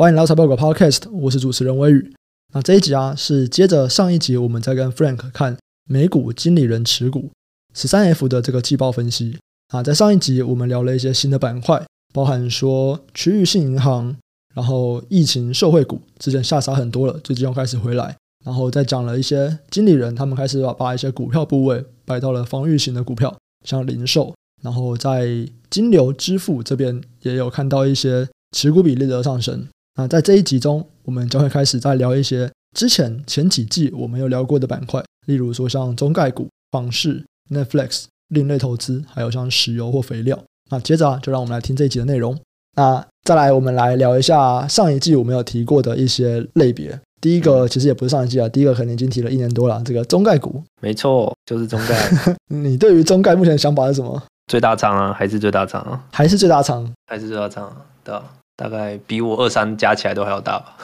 欢迎来到财报狗 Podcast，我是主持人威宇。那这一集啊，是接着上一集我们在跟 Frank 看美股经理人持股十三 F 的这个季报分析啊。在上一集我们聊了一些新的板块，包含说区域性银行，然后疫情受惠股之前下杀很多了，最近又开始回来，然后再讲了一些经理人他们开始把把一些股票部位摆到了防御型的股票，像零售，然后在金流支付这边也有看到一些持股比例的上升。那在这一集中，我们将会开始再聊一些之前前几季我们有聊过的板块，例如说像中概股、房市、Netflix、另类投资，还有像石油或肥料。那接着啊，就让我们来听这一集的内容。那再来，我们来聊一下上一季我们有提过的一些类别。第一个其实也不是上一季啊，第一个可能已经提了一年多了，这个中概股。没错，就是中概。你对于中概目前的想法是什么？最大仓啊，还是最大仓啊？还是最大仓？还是最大仓？对啊。大概比我二三加起来都还要大吧，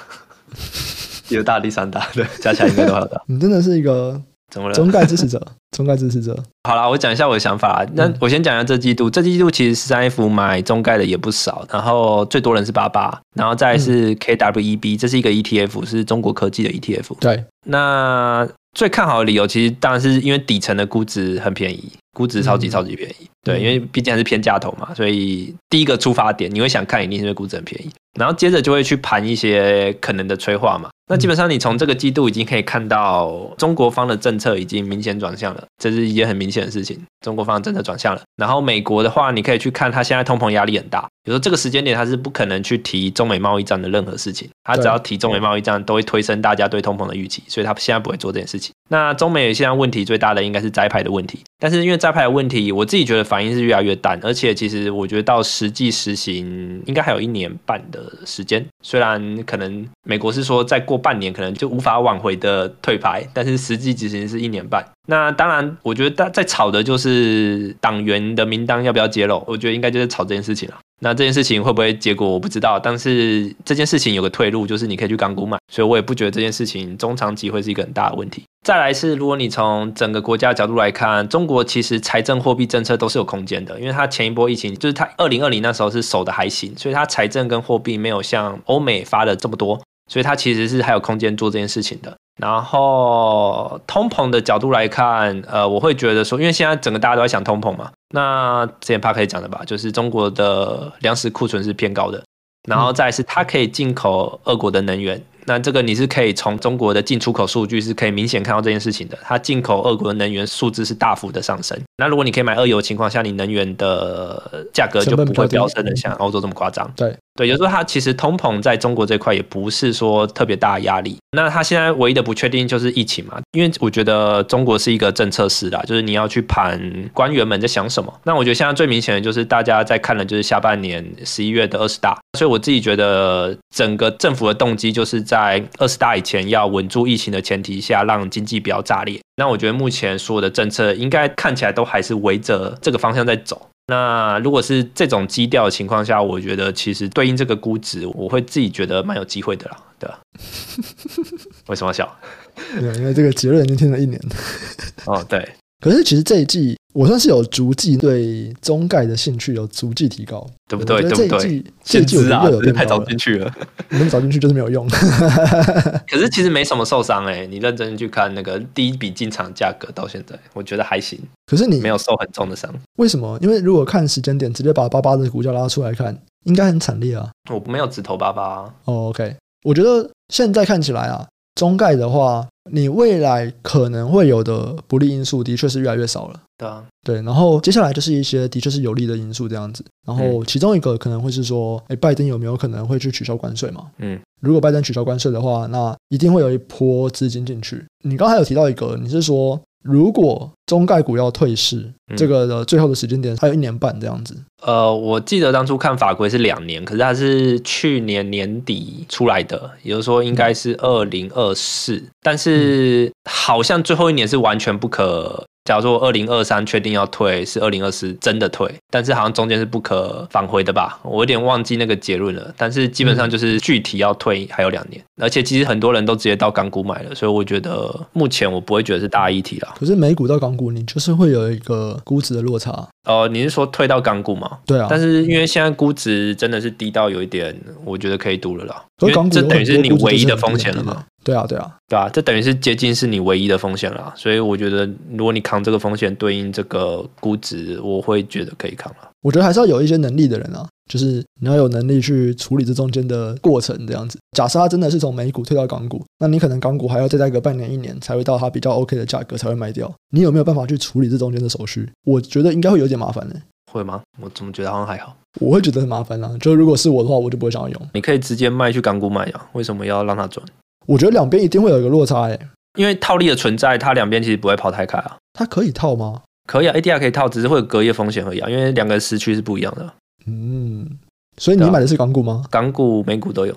有大第三大，对，加起来应该都还要大。你真的是一个怎么了？中概支持者，中概支持者。好啦，我讲一下我的想法。那我先讲一下这季度，这季度其实十三 F 买中概的也不少，然后最多人是八八，然后再是 KWEB，这是一个 ETF，是中国科技的 ETF。对，那最看好的理由其实当然是因为底层的估值很便宜，估值超级超级便宜。对，因为毕竟还是偏价投嘛，所以第一个出发点你会想看，一定是因为估值很便宜，然后接着就会去盘一些可能的催化嘛。那基本上你从这个季度已经可以看到，中国方的政策已经明显转向了，这是一件很明显的事情。中国方的政策转向了，然后美国的话，你可以去看它现在通膨压力很大，比如说这个时间点它是不可能去提中美贸易战的任何事情，它只要提中美贸易战都会推升大家对通膨的预期，所以它现在不会做这件事情。那中美现在问题最大的应该是摘牌的问题，但是因为摘牌的问题，我自己觉得反应是越来越淡，而且其实我觉得到实际实行应该还有一年半的时间。虽然可能美国是说再过半年可能就无法挽回的退牌，但是实际执行是一年半。那当然，我觉得大在吵的就是党员的名单要不要揭露，我觉得应该就是吵这件事情了。那这件事情会不会结果我不知道，但是这件事情有个退路，就是你可以去港股买，所以我也不觉得这件事情中长期会是一个很大的问题。再来是，如果你从整个国家角度来看，中国其实财政货币政策都是有空间的，因为它前一波疫情就是它二零二零那时候是守的还行，所以它财政跟货币没有像欧美发的这么多，所以它其实是还有空间做这件事情的。然后通膨的角度来看，呃，我会觉得说，因为现在整个大家都在想通膨嘛，那之前帕可以讲的吧，就是中国的粮食库存是偏高的，然后再是它可以进口俄国的能源。那这个你是可以从中国的进出口数据是可以明显看到这件事情的，它进口俄国的能源数字是大幅的上升。那如果你可以买俄油的情况下，你能源的价格就不会飙升的像欧洲这么夸张。对对，有时候它其实通膨在中国这块也不是说特别大的压力。那它现在唯一的不确定就是疫情嘛，因为我觉得中国是一个政策市啦，就是你要去盘官员们在想什么。那我觉得现在最明显的就是大家在看的就是下半年十一月的二十大，所以我自己觉得整个政府的动机就是在。二十大以前要稳住疫情的前提下，让经济不要炸裂。那我觉得目前所有的政策应该看起来都还是围着这个方向在走。那如果是这种基调的情况下，我觉得其实对应这个估值，我会自己觉得蛮有机会的啦，对吧？为什么笑？对，因为这个结论已经听了一年。哦，对。可是其实这一季我算是有逐季对中概的兴趣有逐季提高，对不对？对不对？这一季我觉得又有变太早进去了，你们早进去就是没有用。可是其实没什么受伤哎、欸，你认真去看那个第一笔进场价格到现在，我觉得还行。可是你没有受很重的伤，为什么？因为如果看时间点，直接把八八的股价拉出来看，应该很惨烈啊。我没有直投八八啊。哦，OK，我觉得现在看起来啊，中概的话。你未来可能会有的不利因素，的确是越来越少了。对啊，对。然后接下来就是一些的确是有利的因素这样子。然后其中一个可能会是说，哎，拜登有没有可能会去取消关税嘛？嗯，如果拜登取消关税的话，那一定会有一波资金进去。你刚才有提到一个，你是说，如果中概股要退市，嗯、这个的最后的时间点还有一年半这样子。呃，我记得当初看法规是两年，可是它是去年年底出来的，也就是说应该是二零二四，但是好像最后一年是完全不可假如说二零二三确定要退，是二零二四真的退，但是好像中间是不可返回的吧？我有点忘记那个结论了。但是基本上就是具体要退还有两年，而且其实很多人都直接到港股买了，所以我觉得目前我不会觉得是大议题啦。可是美股到港股，你就是会有一个估值的落差。哦、呃，你是说退到港股吗？对啊。但是因为现在估值真的是低到有一点，我觉得可以赌了啦。所以港股这等于是你唯一的风险了嘛？对啊，对啊，对啊，这等于是接近是你唯一的风险了。所以我觉得，如果你扛这个风险，对应这个估值，我会觉得可以扛了。我觉得还是要有一些能力的人啊，就是你要有能力去处理这中间的过程，这样子。假设他真的是从美股退到港股，那你可能港股还要再待个半年一年，才会到它比较 OK 的价格才会卖掉。你有没有办法去处理这中间的手续？我觉得应该会有点麻烦呢。会吗？我怎么觉得好像还好？我会觉得很麻烦啊。就如果是我的话，我就不会想要用。你可以直接卖去港股买啊，为什么要让它转？我觉得两边一定会有一个落差诶，因为套利的存在，它两边其实不会跑太开啊。它可以套吗？可以啊，ADR 可以套，只是会有隔夜风险而已啊。因为两个时区是不一样的。嗯，所以你买的是港股吗？港股、美股都有。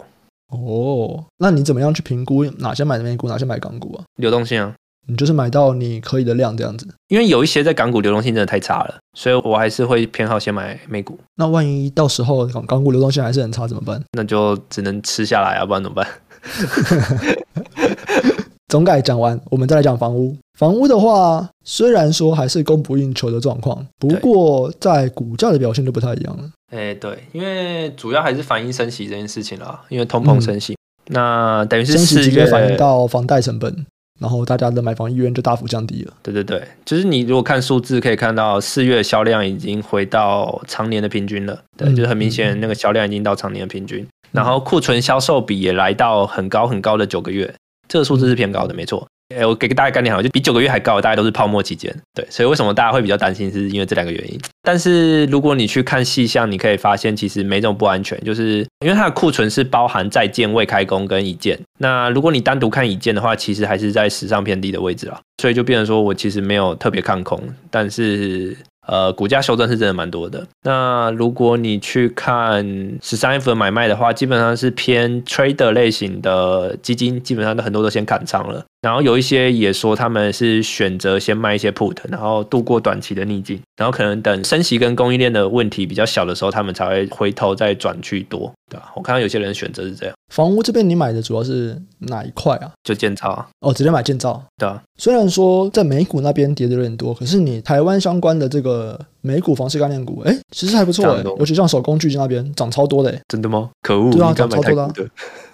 哦，那你怎么样去评估哪些买美股，哪些买港股啊？流动性啊，你就是买到你可以的量这样子。因为有一些在港股流动性真的太差了，所以我还是会偏好先买美股。那万一到时候港港股流动性还是很差怎么办？那就只能吃下来啊，不然怎么办？总改讲完，我们再来讲房屋。房屋的话，虽然说还是供不应求的状况，不过在股价的表现就不太一样了。哎，对，因为主要还是反映升息这件事情啦，因为通膨升息，嗯、那等于是四月直接反映到房贷成本，然后大家的买房意愿就大幅降低了。对对对，就是你如果看数字，可以看到四月销量已经回到常年的平均了。对，嗯、就是很明显，那个销量已经到常年的平均。然后库存销售比也来到很高很高的九个月，这个数字是偏高的，没错。哎，我给大概概念好，就比九个月还高，大概都是泡沫期间。对，所以为什么大家会比较担心，是因为这两个原因。但是如果你去看细项，你可以发现其实没这么不安全，就是因为它的库存是包含在建、未开工跟已建。那如果你单独看已建的话，其实还是在史上偏低的位置啊。所以就变成说我其实没有特别看空，但是。呃，股价修正是真的蛮多的。那如果你去看十三 F 的买卖的话，基本上是偏 trader 类型的基金，基本上都很多都先砍仓了。然后有一些也说他们是选择先卖一些 put，然后度过短期的逆境，然后可能等升息跟供应链的问题比较小的时候，他们才会回头再转去多，对吧？我看到有些人选择是这样。房屋这边你买的主要是哪一块啊？就建造啊。哦，直接买建造。对啊。虽然说在美股那边跌的有点多，可是你台湾相关的这个美股房市概念股，哎，其实还不错哎，尤其像手工巨晶那边涨超多的哎。真的吗？可恶。对啊，涨超多的。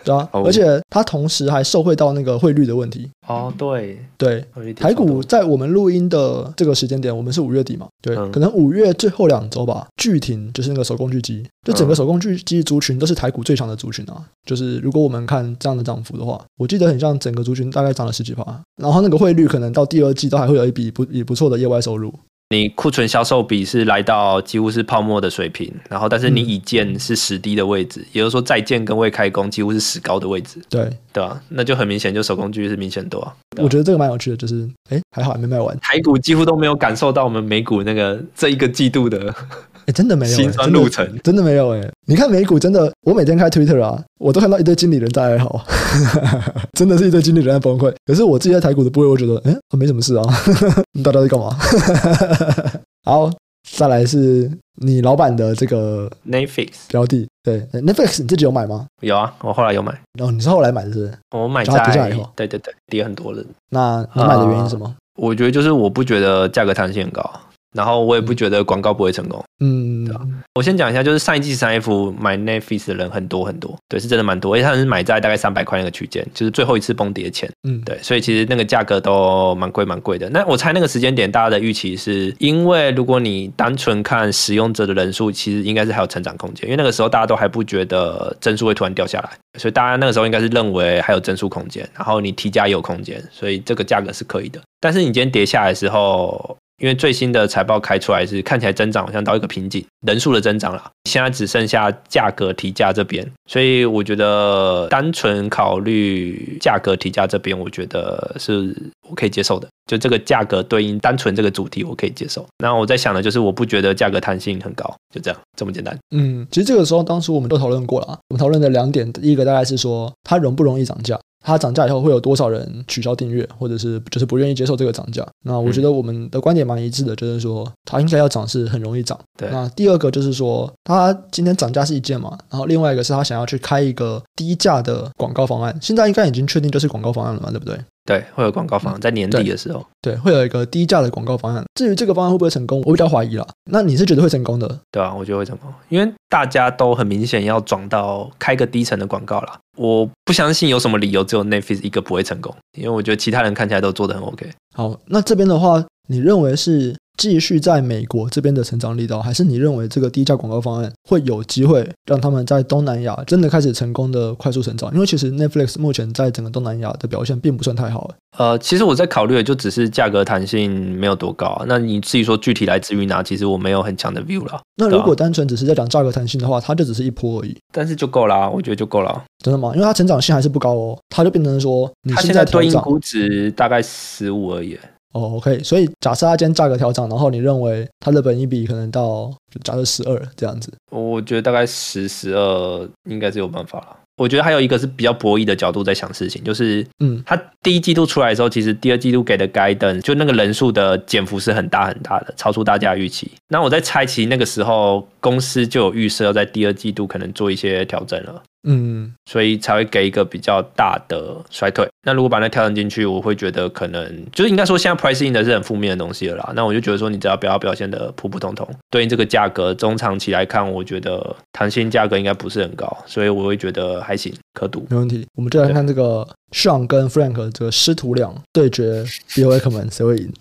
对啊，而且它同时还受惠到那个汇率的问题。哦，对对，台股在我们录音的这个时间点，我们是五月底嘛？对，嗯、可能五月最后两周吧。巨停就是那个手工具机，就整个手工具机族群都是台股最强的族群啊。就是如果我们看这样的涨幅的话，我记得很像整个族群大概涨了十几趴。然后那个汇率可能到第二季都还会有一笔不也不错的业外收入。你库存销售比是来到几乎是泡沫的水平，然后但是你已建是死低的位置，嗯、也就是说在建跟未开工几乎是死高的位置。对对吧？那就很明显，就手工具是明显多啊。我觉得这个蛮有趣的，就是哎还好还没卖完，台股几乎都没有感受到我们美股那个这一个季度的。哎，真的没有，心酸路程真，真的没有哎。你看美股真的，我每天开 Twitter 啊，我都看到一堆经理人在哀嚎，真的是一堆经理人在崩溃。可是我自己在台股的部位，我觉得，哎，没什么事啊。你到底在干嘛？好，再来是你老板的这个 Netflix 标的，对，Netflix 你自己有买吗？有啊，我后来有买。然后你是后来买的是？我买在跌下来以后，对对对，跌很多了。那你买的原因是什么？我觉得就是我不觉得价格弹性很高。然后我也不觉得广告不会成功，嗯，对吧？我先讲一下，就是上一季三 F 买 Netflix 的人很多很多，对，是真的蛮多，而且他是买在大概三百块那个区间，就是最后一次崩跌前，嗯，对，所以其实那个价格都蛮贵蛮贵的。那我猜那个时间点大家的预期是，因为如果你单纯看使用者的人数，其实应该是还有成长空间，因为那个时候大家都还不觉得增速会突然掉下来，所以大家那个时候应该是认为还有增速空间，然后你提价也有空间，所以这个价格是可以的。但是你今天跌下来的时候，因为最新的财报开出来是看起来增长好像到一个瓶颈，人数的增长了，现在只剩下价格提价这边，所以我觉得单纯考虑价格提价这边，我觉得是我可以接受的。就这个价格对应单纯这个主题，我可以接受。然后我在想的就是，我不觉得价格弹性很高，就这样这么简单。嗯，其实这个时候当时我们都讨论过了，我们讨论的两点，第一个大概是说它容不容易涨价。它涨价以后会有多少人取消订阅，或者是就是不愿意接受这个涨价。那我觉得我们的观点蛮一致的，嗯、就是说它应该要涨是很容易涨。对。那第二个就是说，它今天涨价是一件嘛，然后另外一个是他想要去开一个低价的广告方案，现在应该已经确定就是广告方案了嘛，对不对？对，会有广告方案在年底的时候，对，对，会有一个低价的广告方案。至于这个方案会不会成功，我比较怀疑啦。那你是觉得会成功的？对啊，我觉得会成功，因为大家都很明显要转到开个低层的广告啦。我不相信有什么理由只有 Netflix 一个不会成功，因为我觉得其他人看起来都做得很 OK。好，那这边的话，你认为是？继续在美国这边的成长力道，还是你认为这个低价广告方案会有机会让他们在东南亚真的开始成功的快速成长？因为其实 Netflix 目前在整个东南亚的表现并不算太好。呃，其实我在考虑的就只是价格弹性没有多高啊。那你自己说具体来自于哪？其实我没有很强的 view 了。那如果单纯只是在讲价格弹性的话，它就只是一波而已。但是就够啦，我觉得就够了。真的吗？因为它成长性还是不高哦，它就变成说你现在对应估值大概十五而已。哦，OK，所以假设它今天价格调涨，然后你认为它的本益比可能到就假设十二这样子，我觉得大概十十二应该是有办法了。我觉得还有一个是比较博弈的角度在想事情，就是嗯，它第一季度出来的时候，其实第二季度给的 guidance 就那个人数的减幅是很大很大的，超出大家预期。那我在猜，其实那个时候公司就有预设要在第二季度可能做一些调整了。嗯，所以才会给一个比较大的衰退。那如果把它调整进去，我会觉得可能就是应该说现在 pricing 的是很负面的东西了啦。那我就觉得说，你只要不要表现的普普通通，对应这个价格中长期来看，我觉得弹性价格应该不是很高，所以我会觉得还行，可读。没问题。我们就来看这个 Sean 跟 Frank 这个师徒俩对决，BO Akkerman 谁会赢？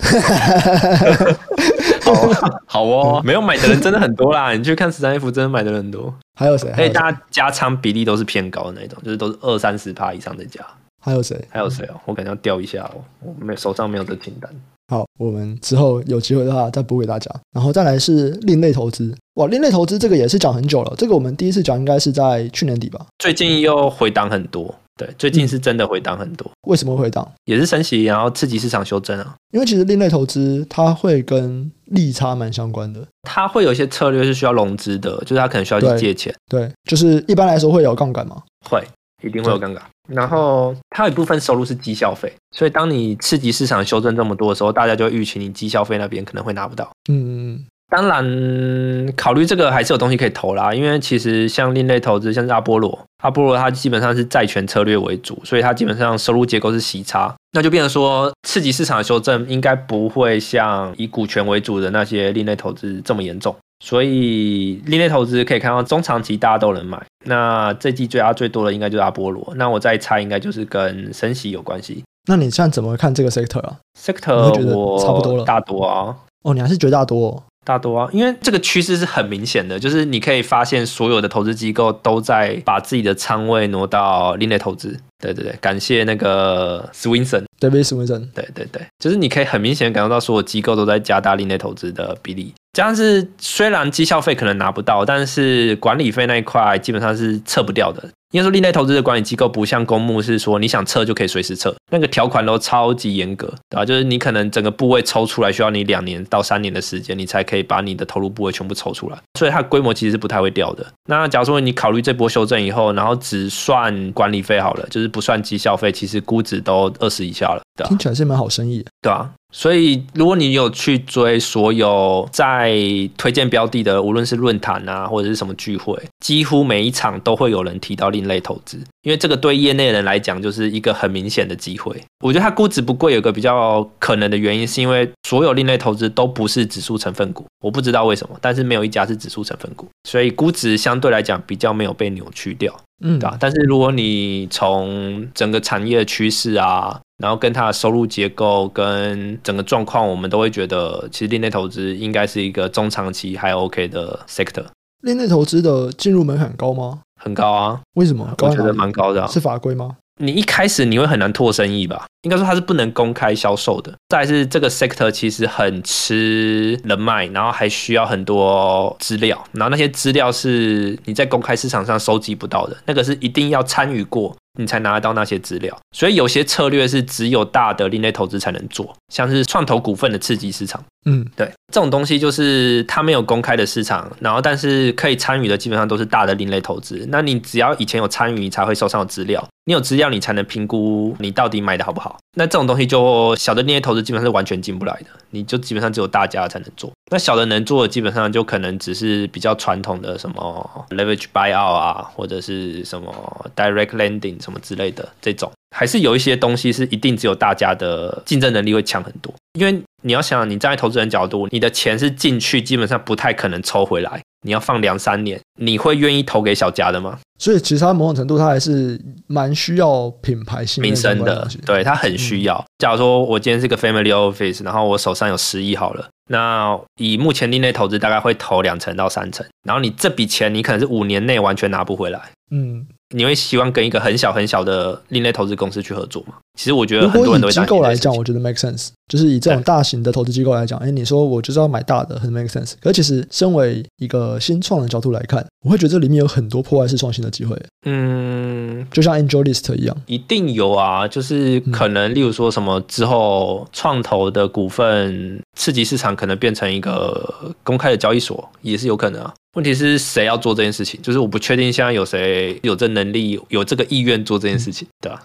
好，好哦，没有买的人真的很多啦。你去看十三 F，真的买的人很多。还有谁？哎，大家加仓比例都是偏高的那种，就是都是二三十趴以上的加。还有谁？还有谁哦？我可能要调一下哦，我没手上没有这清单。好，我们之后有机会的话再补给大家。然后再来是另类投资，哇，另类投资这个也是讲很久了。这个我们第一次讲应该是在去年底吧。最近又回档很多。对，最近是真的回档很多。嗯，为什么回档？也是升息，然后刺激市场修正啊。因为其实另类投资它会跟利差蛮相关的，它会有一些策略是需要融资的，就是它可能需要去借钱。对，对，就是一般来说会有杠杆吗？会，一定会有杠杆。然后它有一部分收入是绩效费，所以当你刺激市场修正这么多的时候，大家就会预期你绩效费那边可能会拿不到。嗯嗯嗯。当然，考虑这个还是有东西可以投啦，因为其实像另类投资，像是阿波罗，阿波罗它基本上是债权策略为主，所以它基本上收入结构是息差，那就变成说刺激市场的修正应该不会像以股权为主的那些另类投资这么严重，所以另类投资可以看到中长期大家都能买。那这季最压最多的应该就是阿波罗，那我再猜应该就是跟升息有关系。那你现在怎么看这个 sector 啊？sector 我觉得差不多了，大多啊。哦，你还是绝大多哦。大多啊，因为这个趋势是很明显的，就是你可以发现所有的投资机构都在把自己的仓位挪到另类投资。对对对，感谢那个 Swinson Swinson，David Swinson。对对对，就是你可以很明显感受到所有机构都在加大另类投资的比例。加上是虽然绩效费可能拿不到，但是管理费那一块基本上是撤不掉的。应该说，另类投资的管理机构不像公募，是说你想撤就可以随时撤，那个条款都超级严格，对吧？就是你可能整个部位抽出来需要你两年到三年的时间，你才可以把你的投入部位全部抽出来，所以它规模其实是不太会掉的。那假如说你考虑这波修正以后，然后只算管理费好了，就是不算绩效费，其实估值都二十以下了，对吧？听起来是蛮好生意的，对啊。所以，如果你有去追所有在推荐标的的，无论是论坛啊，或者是什么聚会，几乎每一场都会有人提到另类投资，因为这个对业内人来讲就是一个很明显的机会。我觉得它估值不贵，有个比较可能的原因是因为所有另类投资都不是指数成分股，我不知道为什么，但是没有一家是指数成分股，所以估值相对来讲比较没有被扭曲掉。嗯，对吧？但是如果你从整个产业的趋势啊，然后跟它的收入结构跟整个状况，我们都会觉得，其实另类投资应该是一个中长期还 OK 的 sector。另类投资的进入门槛高吗？很高啊。为什么？我觉得蛮高的啊。是法规吗？你一开始你会很难拓生意吧？应该说它是不能公开销售的。再来是这个 sector 其实很吃人脉，然后还需要很多资料，然后那些资料是你在公开市场上收集不到的，那个是一定要参与过。你才拿得到那些资料，所以有些策略是只有大的另类投资才能做，像是创投股份的刺激市场。嗯，对，这种东西就是它没有公开的市场，然后但是可以参与的基本上都是大的另类投资。那你只要以前有参与，你才会手上有资料。你有资料，你才能评估你到底买的好不好。那这种东西就小的那些投资基本上是完全进不来的，你就基本上只有大家才能做。那小的能做的基本上就可能只是比较传统的什么 leverage buyout 啊，或者是什么 direct lending 什么之类的这种，还是有一些东西是一定只有大家的竞争能力会强很多。因为你要想，你站在投资人角度，你的钱是进去，基本上不太可能抽回来。你要放两三年，你会愿意投给小家的吗？所以其实它某种程度，它还是蛮需要品牌性名声的。对，它很需要。嗯、假如说我今天是个 family office，然后我手上有十亿好了，那以目前另类投资大概会投两成到三成，然后你这笔钱你可能是五年内完全拿不回来。嗯。你会希望跟一个很小很小的另类投资公司去合作吗？其实我觉得很多人都机构来讲，我觉得 make sense。就是以这种大型的投资机构来讲，哎，你说我就是要买大的，很 make sense。可其实身为一个新创的角度来看，我会觉得这里面有很多破坏式创新的机会。嗯，就像 AngelList 一样，一定有啊。就是可能，例如说什么之后创投的股份刺激市场，可能变成一个公开的交易所，也是有可能啊。问题是谁要做这件事情？就是我不确定现在有谁有这能力、有这个意愿做这件事情，对吧？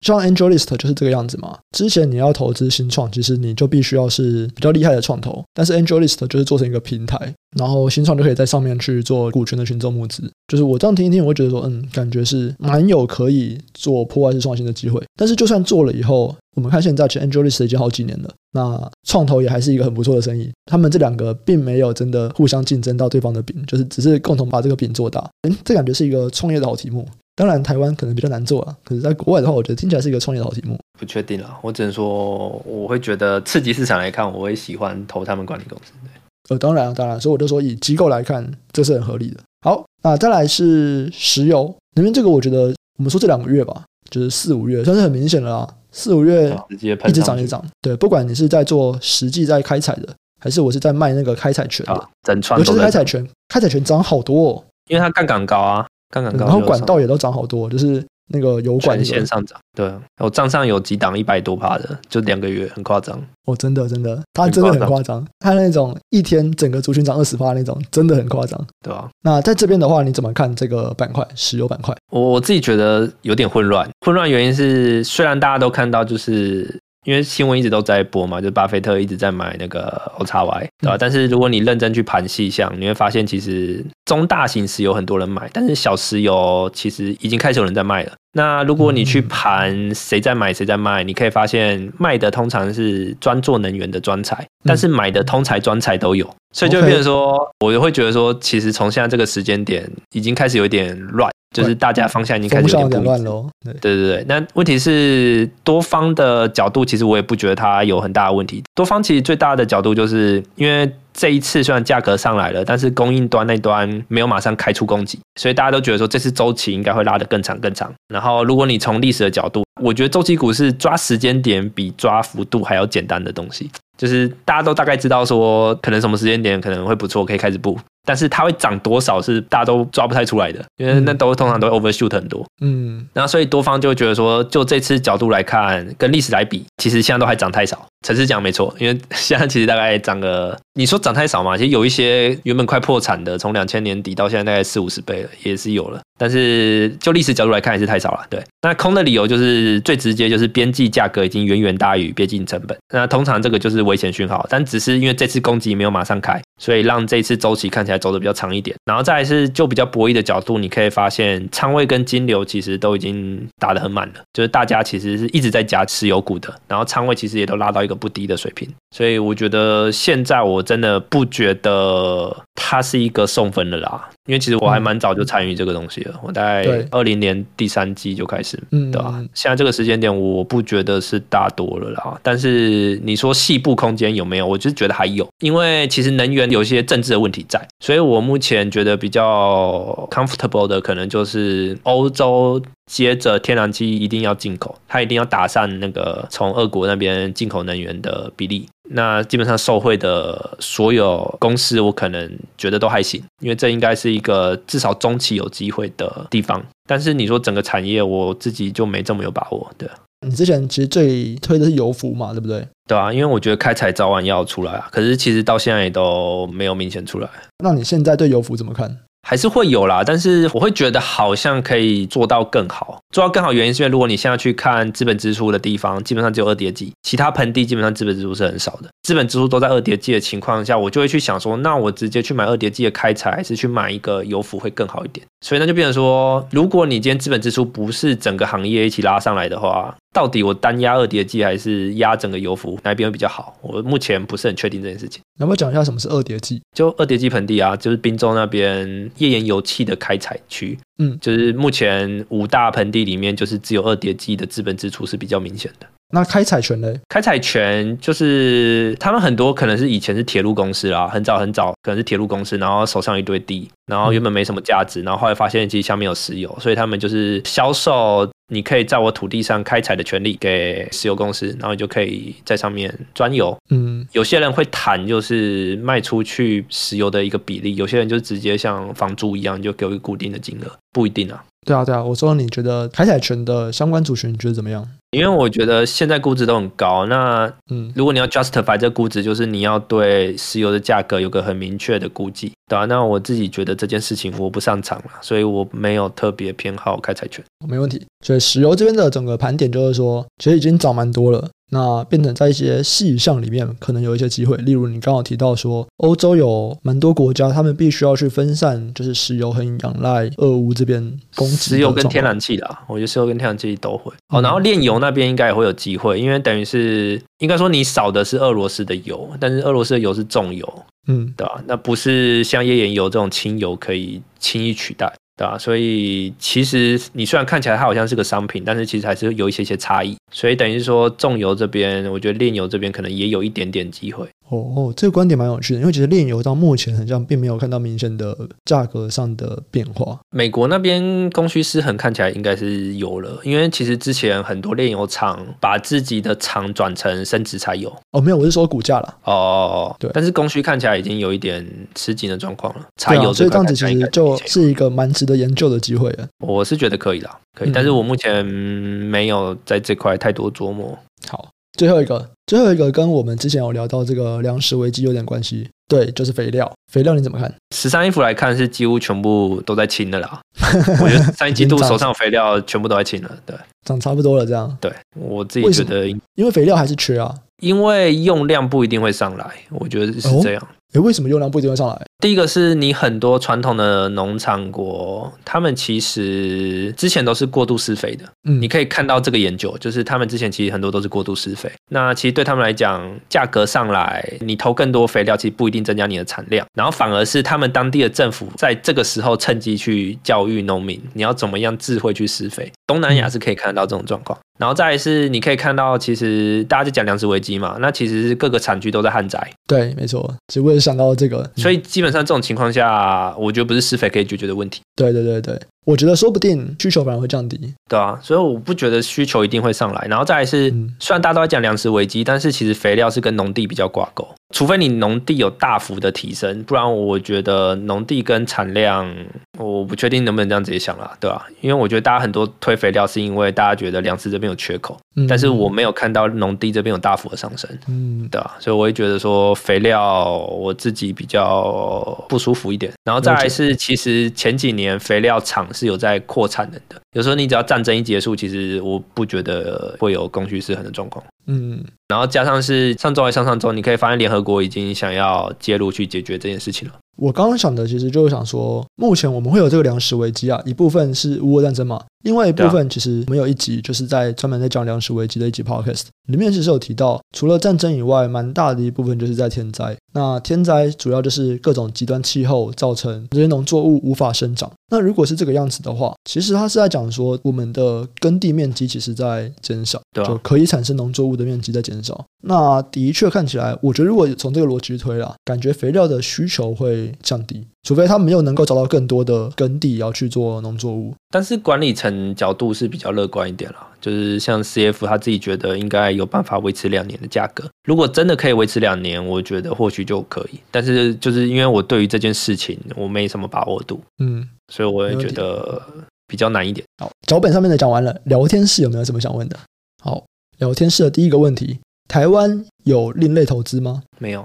像 AngelList 就是这个样子嘛。之前你要投资新创，其实你就必须要是比较厉害的创投。但是 AngelList 就是做成一个平台，然后新创就可以在上面去做股权的群众募资。就是我这样听一听，我会觉得说，嗯，感觉是蛮有可以做破坏式创新的机会。但是就算做了以后，我们看现在，其实 AngelList 已经好几年了，那创投也还是一个很不错的生意。他们这两个并没有真的互相竞争到对方的饼，就是只是共同把这个饼做大。嗯，这感觉是一个创业的好题目。当然，台湾可能比较难做啊。可是，在国外的话，我觉得听起来是一个创业的好题目。不确定了，我只能说，我会觉得刺激市场来看，我会喜欢投他们管理公司。对，呃，当然，当然，所以我就说，以机构来看，这是很合理的。好，那再来是石油，因为这个我觉得，我们说这两个月吧，就是四五月，算是很明显的啦。四五月一直涨一直涨，对，不管你是在做实际在开采的，还是我是在卖那个开采权的，整串，尤其是开采权，开采权涨好多哦，因为它杠杆高啊。刚刚然后管道也都涨好多，就是那个油管线上涨。对，我账上有几档一百多趴的，就两个月，很夸张。哦，真的真的，它真的很夸张。它那种一天整个族群涨二十趴那种，真的很夸张，对啊？那在这边的话，你怎么看这个板块，石油板块？我我自己觉得有点混乱。混乱原因是，虽然大家都看到，就是。因为新闻一直都在播嘛，就巴菲特一直在买那个 OXY，对吧？但是如果你认真去盘细项，你会发现其实中大型石油很多人买，但是小石油其实已经开始有人在卖了。那如果你去盘谁在买谁在卖，你可以发现卖的通常是专做能源的专才，但是买的通才专才都有，所以就变成说，我就会觉得说，其实从现在这个时间点已经开始有点乱。就是大家方向已经开始有点乱喽，对对对。那问题是多方的角度，其实我也不觉得它有很大的问题。多方其实最大的角度，就是因为这一次虽然价格上来了，但是供应端那端没有马上开出供给，所以大家都觉得说这次周期应该会拉得更长更长。然后如果你从历史的角度，我觉得周期股是抓时间点比抓幅度还要简单的东西，就是大家都大概知道说可能什么时间点可能会不错，可以开始布。但是它会涨多少是大家都抓不太出来的，因为那都通常都 overshoot 很多。嗯，然后所以多方就会觉得说，就这次角度来看，跟历史来比，其实现在都还涨太少。陈思讲没错，因为 现在其实大概涨个，你说涨太少嘛？其实有一些原本快破产的，从两千年底到现在大概四五十倍了，也是有了。但是就历史角度来看，还是太少了。对，那空的理由就是最直接，就是边际价格已经远远大于边际成本。那通常这个就是危险讯号，但只是因为这次攻击没有马上开，所以让这次周期看起来走得比较长一点。然后再来是就比较博弈的角度，你可以发现仓位跟金流其实都已经打得很满了，就是大家其实是一直在加持有股的，然后仓位其实也都拉到一个不低的水平。所以我觉得现在我真的不觉得他是一个送分的啦。因为其实我还蛮早就参与这个东西了，我大概二零年第三季就开始，对吧？现在这个时间点，我不觉得是大多了啦。但是你说细部空间有没有？我就是觉得还有，因为其实能源有一些政治的问题在，所以我目前觉得比较 comfortable 的可能就是欧洲。接着，天然气一定要进口，它一定要打散那个从俄国那边进口能源的比例。那基本上受惠的所有公司，我可能觉得都还行，因为这应该是一个至少中期有机会的地方。但是你说整个产业，我自己就没这么有把握。对，你之前其实最推的是油服嘛，对不对？对啊，因为我觉得开采早晚要出来啊，可是其实到现在也都没有明显出来。那你现在对油服怎么看？还是会有啦，但是我会觉得好像可以做到更好。做到更好原因是因为如果你现在去看资本支出的地方，基本上只有二叠纪，其他盆地基本上资本支出是很少的。资本支出都在二叠纪的情况下，我就会去想说，那我直接去买二叠纪的开采，还是去买一个油服会更好一点？所以那就变成说，如果你今天资本支出不是整个行业一起拉上来的话，到底我单压二叠纪还是压整个油服，哪一边会比较好？我目前不是很确定这件事情。能不能讲一下什么是二叠纪？就二叠纪盆地啊，就是滨州那边页岩油气的开采区。嗯，就是目前五大盆地里面，就是只有二叠纪的资本支出是比较明显的。那开采权呢？开采权就是他们很多可能是以前是铁路公司啦，很早很早可能是铁路公司，然后手上一堆地，然后原本没什么价值，然后后来发现其实下面有石油，所以他们就是销售。你可以在我土地上开采的权利给石油公司，然后你就可以在上面钻油。嗯，有些人会谈就是卖出去石油的一个比例，有些人就直接像房租一样，就给我一个固定的金额，不一定啊。对啊，对啊，我说你觉得开采权的相关族群你觉得怎么样？因为我觉得现在估值都很高，那嗯，如果你要 justify 这估值，就是你要对石油的价格有个很明确的估计，对啊，那我自己觉得这件事情我不擅长了，所以我没有特别偏好开采权。没问题。所以石油这边的整个盘点就是说，其实已经涨蛮多了。那变成在一些细项里面，可能有一些机会。例如，你刚好提到说，欧洲有蛮多国家，他们必须要去分散，就是石油很仰赖俄乌这边供给。石油跟天然气啦，我觉得石油跟天然气都会。哦，然后炼油那边应该也会有机会，因为等于是应该说你少的是俄罗斯的油，但是俄罗斯的油是重油，嗯，对吧？那不是像页岩油这种轻油可以轻易取代。对啊，所以其实你虽然看起来它好像是个商品，但是其实还是有一些些差异。所以等于说，重油这边，我觉得炼油这边可能也有一点点机会。哦，这个观点蛮有趣的，因为其实炼油到目前好像并没有看到明显的价格上的变化。美国那边供需失衡看起来应该是有了，因为其实之前很多炼油厂把自己的厂转成生质柴油。哦，没有，我是说股价了。哦，对，但是供需看起来已经有一点吃紧的状况了。柴油、啊、所以这样子其实就是一个蛮值得研究的机会了。我是觉得可以的，可以，嗯、但是我目前没有在这块太多琢磨。好。最后一个，最后一个跟我们之前有聊到这个粮食危机有点关系，对，就是肥料。肥料你怎么看？十三 F 来看是几乎全部都在清的啦。我觉得三一季度手上肥料全部都在清了，对，涨差不多了这样。对，我自己觉得，因为肥料还是缺啊，因为用量不一定会上来，我觉得是这样。哦诶，为什么用量不一定会上来？第一个是你很多传统的农场国，他们其实之前都是过度施肥的。嗯，你可以看到这个研究，就是他们之前其实很多都是过度施肥。那其实对他们来讲，价格上来，你投更多肥料，其实不一定增加你的产量，然后反而是他们当地的政府在这个时候趁机去教育农民，你要怎么样智慧去施肥。东南亚是可以看得到这种状况。然后再来是，你可以看到，其实大家就讲粮食危机嘛，那其实是各个产区都在旱灾。对，没错，只会想到这个，所以基本上这种情况下，我觉得不是施肥可以解决的问题。对对对对。我觉得说不定需求反而会降低，对啊，所以我不觉得需求一定会上来。然后再来是，虽然大家都在讲粮食危机，但是其实肥料是跟农地比较挂钩，除非你农地有大幅的提升，不然我觉得农地跟产量，我不确定能不能这样直接想啦，对吧？因为我觉得大家很多推肥料是因为大家觉得粮食这边有缺口，但是我没有看到农地这边有大幅的上升，嗯，对啊，所以我会觉得说肥料我自己比较不舒服一点。然后再来是，其实前几年肥料厂。是有在扩产能的，有时候你只要战争一结束，其实我不觉得会有供需失衡的状况。嗯，然后加上是上周还上上周，你可以发现联合国已经想要介入去解决这件事情了。我刚刚想的其实就是想说，目前我们会有这个粮食危机啊，一部分是乌俄战争嘛。另外一部分，其实我们有一集就是在专门在讲粮食危机的一集 podcast，里面其实有提到，除了战争以外，蛮大的一部分就是在天灾。那天灾主要就是各种极端气候造成这些农作物无法生长。那如果是这个样子的话，其实它是在讲说，我们的耕地面积其实在减少，就可以产生农作物的面积在减少。那的确看起来，我觉得如果从这个逻辑推啦，感觉肥料的需求会降低。除非他没有能够找到更多的耕地要去做农作物，但是管理层角度是比较乐观一点啦，就是像 CF 他自己觉得应该有办法维持两年的价格。如果真的可以维持两年，我觉得或许就可以。但是就是因为我对于这件事情我没什么把握度，嗯，所以我也觉得比较难一点。好，脚本上面的讲完了，聊天室有没有什么想问的？好，聊天室的第一个问题：台湾有另类投资吗？没有，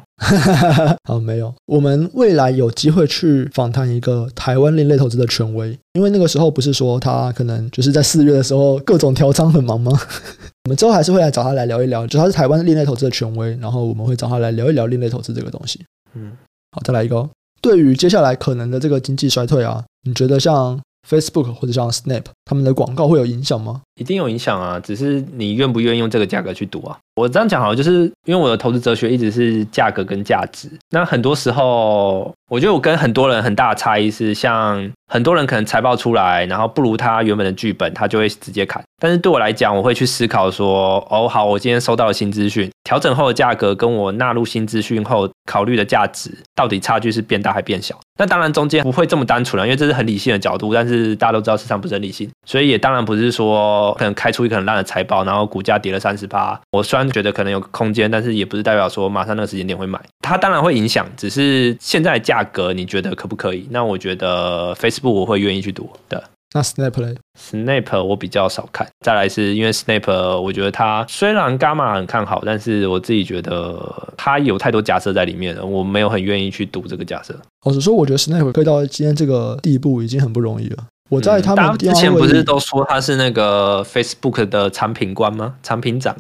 好，没有。我们未来有机会去访谈一个台湾另类投资的权威，因为那个时候不是说他可能就是在四月的时候各种调仓很忙吗？我们之后还是会来找他来聊一聊，就他是台湾另类投资的权威，然后我们会找他来聊一聊另类投资这个东西。嗯，好，再来一个。对于接下来可能的这个经济衰退啊，你觉得像 Facebook 或者像 Snap 他们的广告会有影响吗？一定有影响啊，只是你愿不愿意用这个价格去赌啊？我这样讲好了，就是因为我的投资哲学一直是价格跟价值。那很多时候，我觉得我跟很多人很大的差异是，像很多人可能财报出来，然后不如他原本的剧本，他就会直接砍。但是对我来讲，我会去思考说，哦，好，我今天收到了新资讯，调整后的价格跟我纳入新资讯后考虑的价值，到底差距是变大还变小？那当然中间不会这么单纯了，因为这是很理性的角度。但是大家都知道市场不是很理性，所以也当然不是说可能开出一个很烂的财报，然后股价跌了三十八，我虽然觉得可能有空间，但是也不是代表说马上那个时间点会买。它当然会影响，只是现在的价格你觉得可不可以？那我觉得 Facebook 我会愿意去赌的。那 Snap 呢？Snap 我比较少看。再来是因为 Snap，我觉得它虽然伽马很看好，但是我自己觉得它有太多假设在里面了，我没有很愿意去赌这个假设。老实说，我觉得 Snap 可以到今天这个地步已经很不容易了。我在他们、嗯、之前不是都说他是那个 Facebook 的产品官吗？产品长，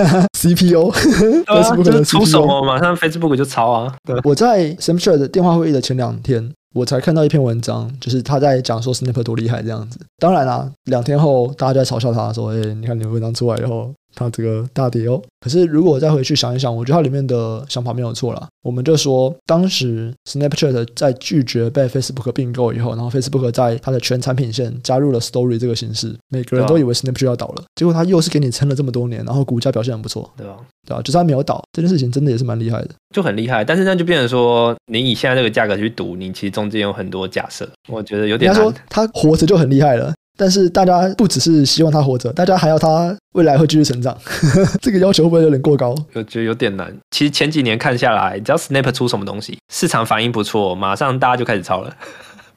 CPO，Facebook 的 CPO 出手马上 Facebook 就抄啊。对，我在 Snapchat 的电话会议的前两天，我才看到一篇文章，就是他在讲说 Snap 多厉害这样子。当然啦，两天后大家就在嘲笑他说：“哎、你看你的文章出来以后。”它这个大跌哦，可是如果我再回去想一想，我觉得它里面的想法没有错啦。我们就说，当时 Snapchat 在拒绝被 Facebook 并购以后，然后 Facebook 在它的全产品线加入了 Story 这个形式，每个人都以为 Snapchat 要倒了，结果它又是给你撑了这么多年，然后股价表现很不错，对吧，对啊，就是它没有倒，这件事情真的也是蛮厉害的，就很厉害。但是那就变成说，你以现在这个价格去赌，你其实中间有很多假设，我觉得有点难。他说他活着就很厉害了。但是大家不只是希望他活着，大家还要他未来会继续成长。这个要求会不会有点过高？我觉得有点难。其实前几年看下来，只要 Snap 出什么东西，市场反应不错，马上大家就开始抄了。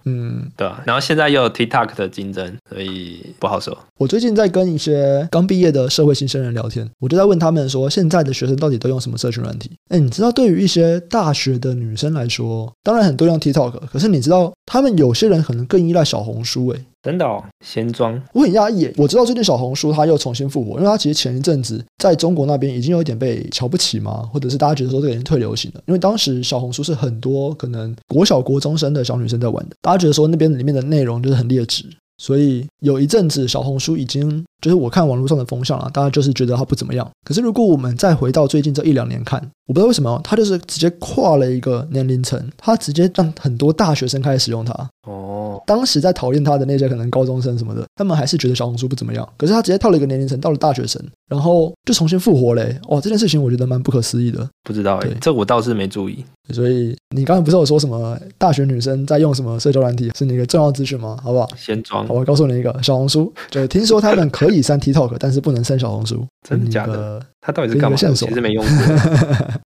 嗯，对啊。然后现在又有 TikTok 的竞争，所以不好说。我最近在跟一些刚毕业的社会新生人聊天，我就在问他们说，现在的学生到底都用什么社群软体？哎，你知道，对于一些大学的女生来说，当然很多用 TikTok，可是你知道，他们有些人可能更依赖小红书，哎。真的哦，先装。我很压抑，我知道最近小红书它又重新复活，因为它其实前一阵子在中国那边已经有一点被瞧不起嘛，或者是大家觉得说这个已经退流行了。因为当时小红书是很多可能国小国中生的小女生在玩的，大家觉得说那边里面的内容就是很劣质，所以有一阵子小红书已经就是我看网络上的风向啊，大家就是觉得它不怎么样。可是如果我们再回到最近这一两年看，我不知道为什么它就是直接跨了一个年龄层，它直接让很多大学生开始使用它。哦。当时在讨厌他的那些可能高中生什么的，他们还是觉得小红书不怎么样。可是他直接跳了一个年龄层，到了大学生，然后就重新复活嘞！哇，这件事情我觉得蛮不可思议的。不知道哎，这我倒是没注意。所以你刚才不是有说什么大学女生在用什么社交软体，是那个重要资讯吗？好不好？先装。好，我告诉你一个小红书，就听说他们可以删 TikTok，但是不能删小红书。真的假的？他到底是干嘛？线索其实没用过。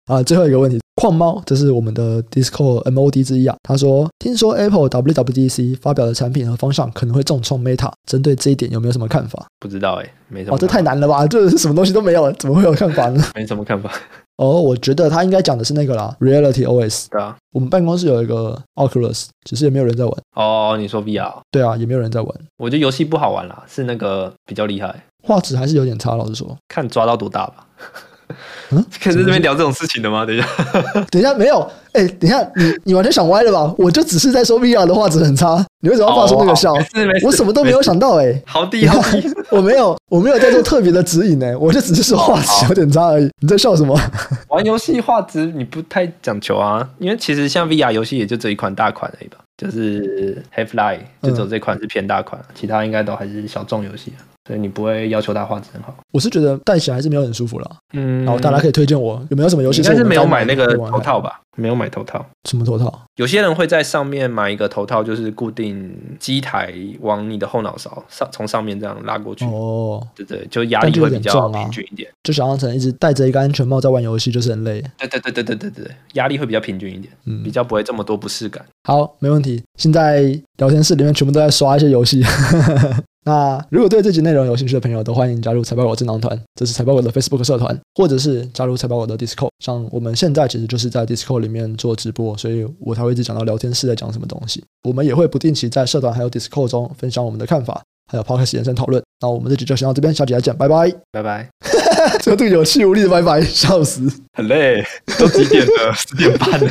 啊，最后一个问题。矿猫，这是我们的 Discord MOD 之一啊。他说：“听说 Apple WWDC 发表的产品和方向可能会重创 Meta，针对这一点有没有什么看法？”不知道哎、欸，没什么。哦，这太难了吧？这是什么东西都没有了，怎么会有看法呢？没什么看法。哦，我觉得他应该讲的是那个啦，Reality OS。对啊，我们办公室有一个 Oculus，只是也没有人在玩。哦，你说 VR？对啊，也没有人在玩。我觉得游戏不好玩啦，是那个比较厉害，画质还是有点差。老实说，看抓到多大吧。嗯，可以在这边聊这种事情的吗？等一下，等一下，没有，哎、欸，等一下，你你完全想歪了吧？我就只是在说 VR 的画质很差，你为什么要发出那个笑？哦、我什么都没有想到、欸，哎，好低好低，我没有，我没有在做特别的指引、欸，哎，我就只是说画质有点差而已。你在笑什么？玩游戏画质你不太讲求啊？因为其实像 VR 游戏也就这一款大款而已吧，就是 Half Life 就只有这款是偏大款，嗯、其他应该都还是小众游戏。所以你不会要求它画质很好，我是觉得戴起来还是没有很舒服了。嗯，然后大家可以推荐我有没有什么游戏？应该是没有买那个头套吧？没有买头套。什么头套？有些人会在上面买一个头套，就是固定机台往你的后脑勺上，从上面这样拉过去。哦，对对，就压力会比较平均一点。就想象成一直戴着一个安全帽在玩游戏，就是很累。对对对对对对对，压力会比较平均一点，嗯，比较不会这么多不适感。好，没问题。现在聊天室里面全部都在刷一些游戏。那如果对这集内容有兴趣的朋友，都欢迎加入财报狗智囊团，这是财报狗的 Facebook 社团，或者是加入财报狗的 Discord。像我们现在其实就是在 Discord 里面做直播，所以我才会一直讲到聊天室在讲什么东西。我们也会不定期在社团还有 Discord 中分享我们的看法，还有 Podcast 延伸讨论。那我们这集就先到这边，下集再见，拜拜，拜拜。这个有气无力的拜拜，笑死，很累，都几点了？十点半了。